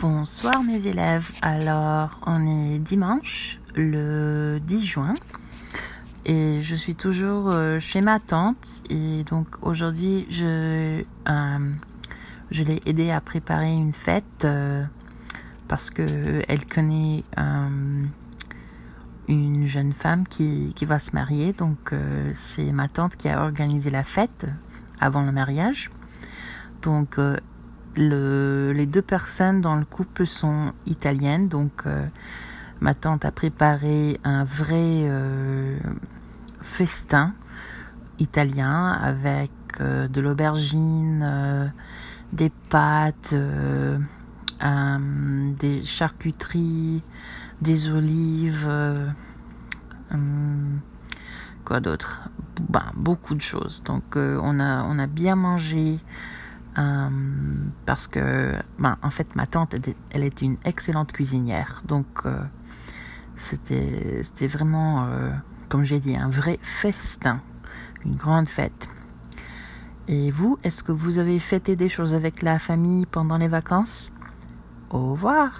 Bonsoir mes élèves. Alors, on est dimanche, le 10 juin, et je suis toujours euh, chez ma tante. Et donc aujourd'hui, je, euh, l'ai aidé à préparer une fête euh, parce que elle connaît une jeune femme qui, va se marier. Donc c'est ma tante qui a organisé la fête avant le mariage. Le, les deux personnes dans le couple sont italiennes, donc euh, ma tante a préparé un vrai euh, festin italien avec euh, de l'aubergine, des pâtes, des charcuteries, des olives, quoi d'autre? Ben, Beaucoup de choses. Donc on, a, on a bien mangé. Euh, parce que, ben, en fait, ma tante, elle, est une excellente cuisinière. Donc, euh, c'était, c'était vraiment, euh, comme j'ai dit, un vrai festin, une grande fête. Et vous, est-ce que vous avez fêté des choses avec la famille pendant les vacances? Au revoir